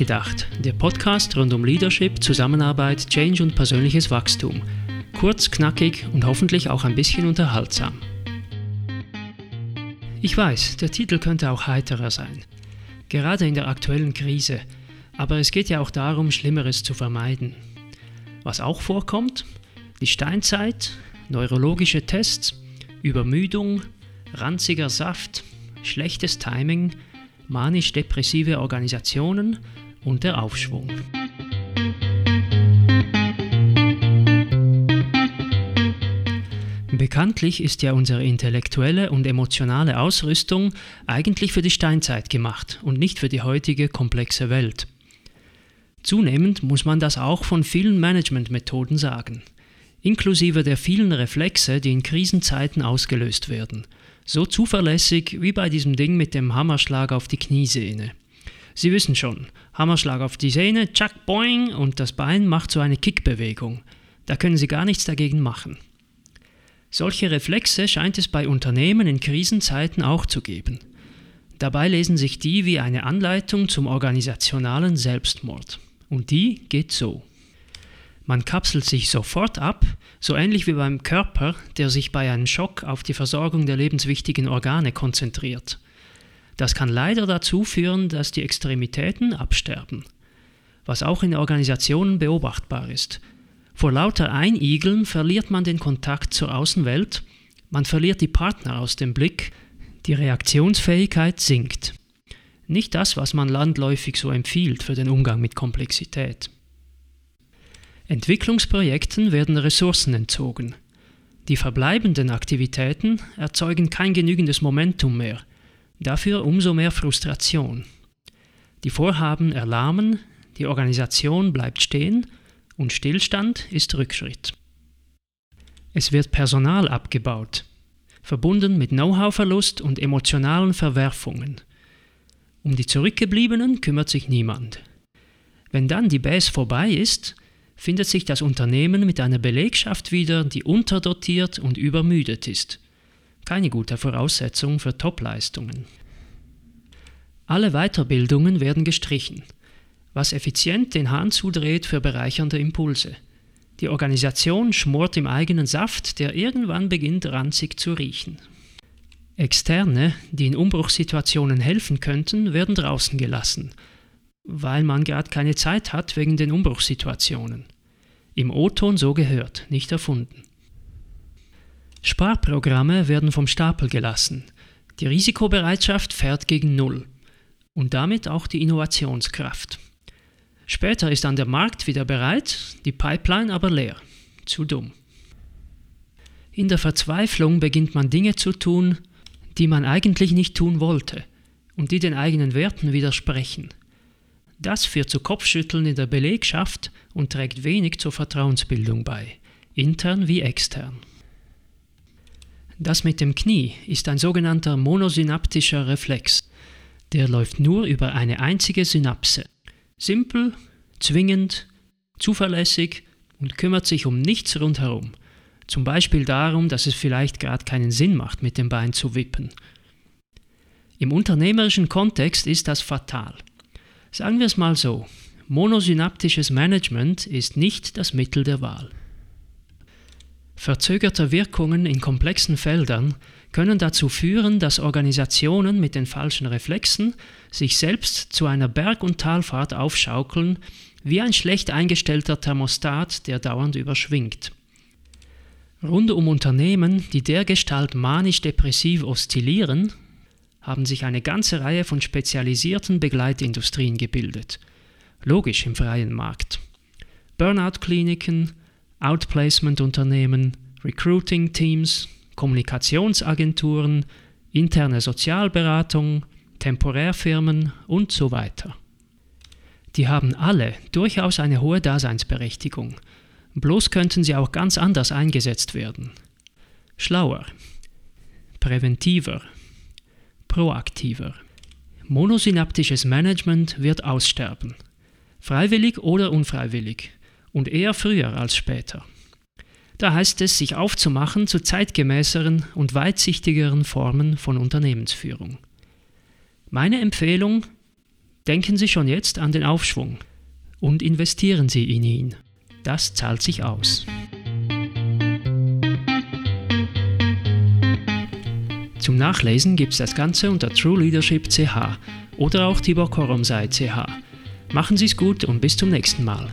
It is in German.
Nachgedacht, der Podcast rund um Leadership, Zusammenarbeit, Change und persönliches Wachstum. Kurz, knackig und hoffentlich auch ein bisschen unterhaltsam. Ich weiß, der Titel könnte auch heiterer sein. Gerade in der aktuellen Krise. Aber es geht ja auch darum, Schlimmeres zu vermeiden. Was auch vorkommt? Die Steinzeit, neurologische Tests, Übermüdung, ranziger Saft, schlechtes Timing, manisch-depressive Organisationen und der Aufschwung. Bekanntlich ist ja unsere intellektuelle und emotionale Ausrüstung eigentlich für die Steinzeit gemacht und nicht für die heutige komplexe Welt. Zunehmend muss man das auch von vielen Managementmethoden sagen, inklusive der vielen Reflexe, die in Krisenzeiten ausgelöst werden – so zuverlässig wie bei diesem Ding mit dem Hammerschlag auf die Kniesehne. Sie wissen schon, Hammerschlag auf die Sehne, tschack, boing, und das Bein macht so eine Kickbewegung. Da können Sie gar nichts dagegen machen. Solche Reflexe scheint es bei Unternehmen in Krisenzeiten auch zu geben. Dabei lesen sich die wie eine Anleitung zum organisationalen Selbstmord. Und die geht so. Man kapselt sich sofort ab, so ähnlich wie beim Körper, der sich bei einem Schock auf die Versorgung der lebenswichtigen Organe konzentriert. Das kann leider dazu führen, dass die Extremitäten absterben, was auch in Organisationen beobachtbar ist. Vor lauter Einigeln verliert man den Kontakt zur Außenwelt, man verliert die Partner aus dem Blick, die Reaktionsfähigkeit sinkt. Nicht das, was man landläufig so empfiehlt für den Umgang mit Komplexität. Entwicklungsprojekten werden Ressourcen entzogen. Die verbleibenden Aktivitäten erzeugen kein genügendes Momentum mehr, dafür umso mehr Frustration. Die Vorhaben erlahmen, die Organisation bleibt stehen und Stillstand ist Rückschritt. Es wird Personal abgebaut, verbunden mit Know-how-Verlust und emotionalen Verwerfungen. Um die Zurückgebliebenen kümmert sich niemand. Wenn dann die Base vorbei ist, findet sich das Unternehmen mit einer Belegschaft wieder, die unterdotiert und übermüdet ist. Keine gute Voraussetzung für Topleistungen. Alle Weiterbildungen werden gestrichen, was effizient den Hahn zudreht für bereichernde Impulse. Die Organisation schmort im eigenen Saft, der irgendwann beginnt ranzig zu riechen. Externe, die in Umbruchssituationen helfen könnten, werden draußen gelassen – weil man gerade keine Zeit hat wegen den Umbruchssituationen. Im O-Ton so gehört, nicht erfunden. Sparprogramme werden vom Stapel gelassen. Die Risikobereitschaft fährt gegen Null und damit auch die Innovationskraft. Später ist dann der Markt wieder bereit, die Pipeline aber leer. Zu dumm. In der Verzweiflung beginnt man Dinge zu tun, die man eigentlich nicht tun wollte und die den eigenen Werten widersprechen. Das führt zu Kopfschütteln in der Belegschaft und trägt wenig zur Vertrauensbildung bei, intern wie extern. Das mit dem Knie ist ein sogenannter monosynaptischer Reflex. Der läuft nur über eine einzige Synapse. Simpel, zwingend, zuverlässig und kümmert sich um nichts rundherum. Zum Beispiel darum, dass es vielleicht gerade keinen Sinn macht, mit dem Bein zu wippen. Im unternehmerischen Kontext ist das fatal. Sagen wir es mal so, monosynaptisches Management ist nicht das Mittel der Wahl. Verzögerte Wirkungen in komplexen Feldern können dazu führen, dass Organisationen mit den falschen Reflexen sich selbst zu einer Berg- und Talfahrt aufschaukeln, wie ein schlecht eingestellter Thermostat, der dauernd überschwingt. Rund um Unternehmen, die dergestalt manisch-depressiv oszillieren, haben sich eine ganze Reihe von spezialisierten Begleitindustrien gebildet. Logisch im freien Markt. Burnout-Kliniken, Outplacement-Unternehmen, Recruiting-Teams, Kommunikationsagenturen, interne Sozialberatung, Temporärfirmen und so weiter. Die haben alle durchaus eine hohe Daseinsberechtigung, bloß könnten sie auch ganz anders eingesetzt werden. Schlauer, präventiver, proaktiver. Monosynaptisches Management wird aussterben. Freiwillig oder unfreiwillig. Und eher früher als später. Da heißt es, sich aufzumachen zu zeitgemäßeren und weitsichtigeren Formen von Unternehmensführung. Meine Empfehlung, Denken Sie schon jetzt an den Aufschwung und investieren Sie in ihn. Das zahlt sich aus. Zum Nachlesen gibt es das Ganze unter True Leadership CH oder auch Tibor Koromsei CH. Machen Sie es gut und bis zum nächsten Mal.